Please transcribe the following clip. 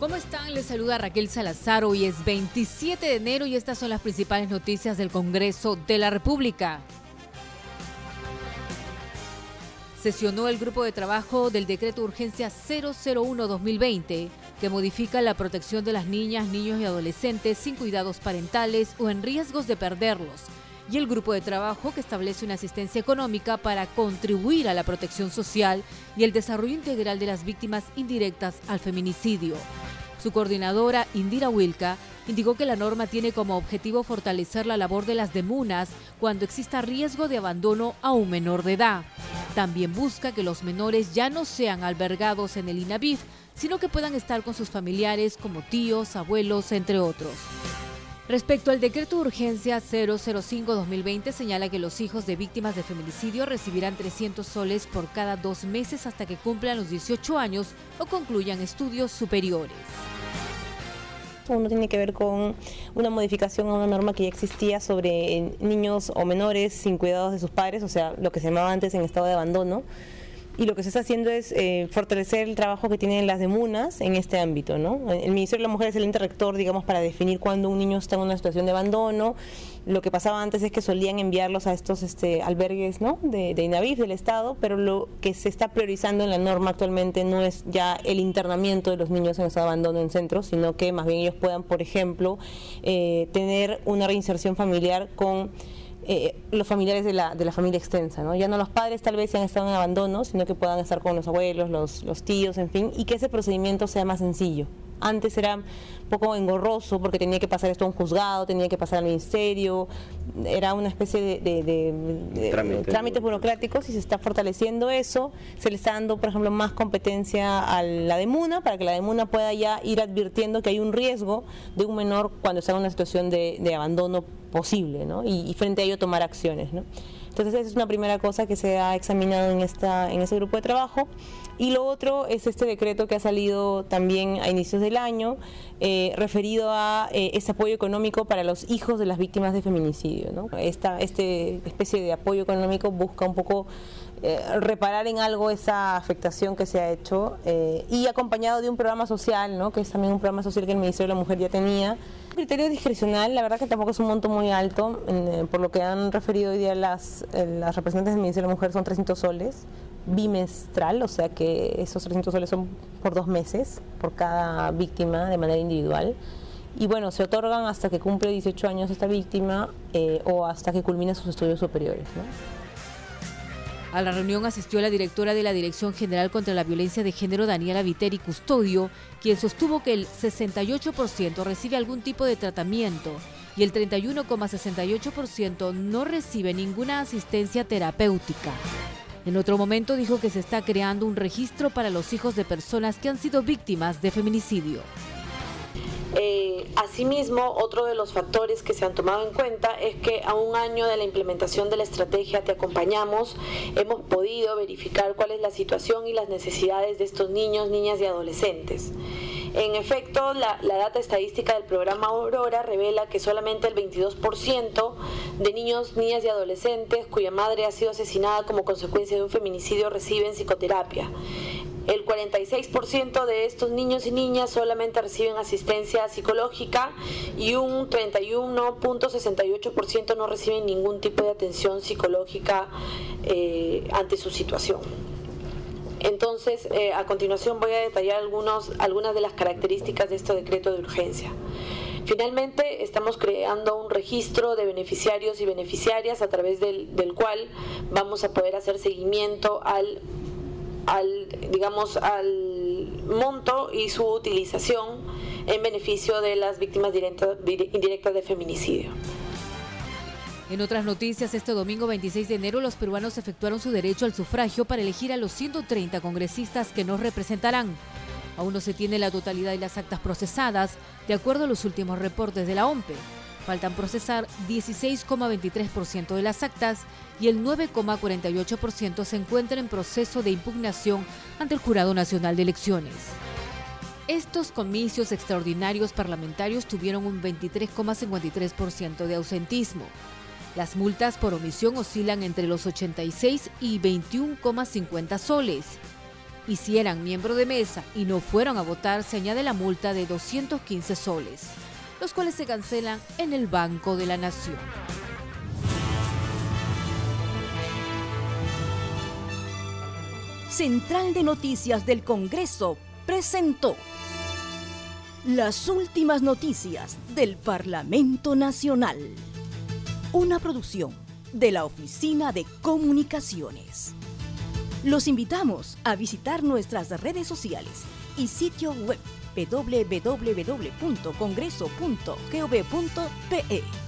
¿Cómo están? Les saluda Raquel Salazar. Hoy es 27 de enero y estas son las principales noticias del Congreso de la República. Sesionó el grupo de trabajo del decreto de urgencia 001-2020 que modifica la protección de las niñas, niños y adolescentes sin cuidados parentales o en riesgos de perderlos y el grupo de trabajo que establece una asistencia económica para contribuir a la protección social y el desarrollo integral de las víctimas indirectas al feminicidio. Su coordinadora, Indira Wilka, indicó que la norma tiene como objetivo fortalecer la labor de las demunas cuando exista riesgo de abandono a un menor de edad. También busca que los menores ya no sean albergados en el INAVIF, sino que puedan estar con sus familiares como tíos, abuelos, entre otros. Respecto al decreto de urgencia 005-2020 señala que los hijos de víctimas de feminicidio recibirán 300 soles por cada dos meses hasta que cumplan los 18 años o concluyan estudios superiores. Uno tiene que ver con una modificación a una norma que ya existía sobre niños o menores sin cuidados de sus padres, o sea, lo que se llamaba antes en estado de abandono y lo que se está haciendo es eh, fortalecer el trabajo que tienen las demunas en este ámbito. ¿no? El Ministerio de la Mujer es el interrector, digamos, para definir cuándo un niño está en una situación de abandono. Lo que pasaba antes es que solían enviarlos a estos este, albergues ¿no? de, de del Estado, pero lo que se está priorizando en la norma actualmente no es ya el internamiento de los niños en estado de abandono en centros, sino que más bien ellos puedan, por ejemplo, eh, tener una reinserción familiar con eh, los familiares de la, de la familia extensa, ¿no? Ya no los padres tal vez han estado en abandono, sino que puedan estar con los abuelos, los, los tíos, en fin, y que ese procedimiento sea más sencillo. Antes era un poco engorroso porque tenía que pasar esto a un juzgado, tenía que pasar al ministerio, era una especie de, trámites burocráticos y se está fortaleciendo eso, se le está dando, por ejemplo, más competencia a la DEMUNA para que la DEMUNA pueda ya ir advirtiendo que hay un riesgo de un menor cuando está en una situación de, abandono posible ¿no? y, y, frente a ello tomar acciones. ¿no? Entonces esa es una primera cosa que se ha examinado en, esta, en ese grupo de trabajo. Y lo otro es este decreto que ha salido también a inicios del año, eh, referido a eh, ese apoyo económico para los hijos de las víctimas de feminicidio. ¿no? Esta este especie de apoyo económico busca un poco eh, reparar en algo esa afectación que se ha hecho y acompañado de un programa social, ¿no? que es también un programa social que el Ministerio de la Mujer ya tenía. Criterio discrecional, la verdad que tampoco es un monto muy alto, por lo que han referido hoy día las, las representantes del Ministerio de la Mujer son 300 soles bimestral, o sea que esos 300 soles son por dos meses, por cada víctima de manera individual. Y bueno, se otorgan hasta que cumple 18 años esta víctima eh, o hasta que culmine sus estudios superiores. A la reunión asistió la directora de la Dirección General contra la Violencia de Género, Daniela Viteri Custodio, quien sostuvo que el 68% recibe algún tipo de tratamiento y el 31,68% no recibe ninguna asistencia terapéutica. En otro momento dijo que se está creando un registro para los hijos de personas que han sido víctimas de feminicidio. Eh, asimismo, otro de los factores que se han tomado en cuenta es que a un año de la implementación de la estrategia Te Acompañamos, hemos podido verificar cuál es la situación y las necesidades de estos niños, niñas y adolescentes. En efecto, la, data estadística del programa Aurora revela que solamente el 22% de niños, niñas y adolescentes cuya madre ha sido asesinada como consecuencia de un feminicidio reciben psicoterapia. El 46% de estos niños y niñas solamente reciben asistencia psicológica y un 31.68% no reciben ningún tipo de atención psicológica eh, ante su situación. Entonces, eh, a continuación voy a detallar algunas de las características de este decreto de urgencia. Finalmente, estamos creando un registro de beneficiarios y beneficiarias a través del, cual vamos a poder hacer seguimiento al, al, digamos, al monto y su utilización en beneficio de las víctimas indirectas de feminicidio. En otras noticias, este domingo 26 de enero los peruanos efectuaron su derecho al sufragio para elegir a los 130 congresistas que nos representarán. Aún no se tiene la totalidad de las actas procesadas, de acuerdo a los últimos reportes de la OMPE. Faltan procesar 16,23% de las actas y el 9,48% se encuentra en proceso de impugnación ante el Jurado Nacional de Elecciones. Estos comicios extraordinarios parlamentarios tuvieron un 23,53% de ausentismo. Las multas por omisión oscilan entre los 86 y 21,50 soles. Y si eran miembro de mesa y no fueron a votar, se añade la multa de 215 soles, los cuales se cancelan en el Banco de la Nación. Central de Noticias del Congreso presentó las últimas noticias del Parlamento Nacional. Una producción de la Oficina de Comunicaciones. Los invitamos a visitar nuestras redes sociales y sitio web www.congreso.gov.pe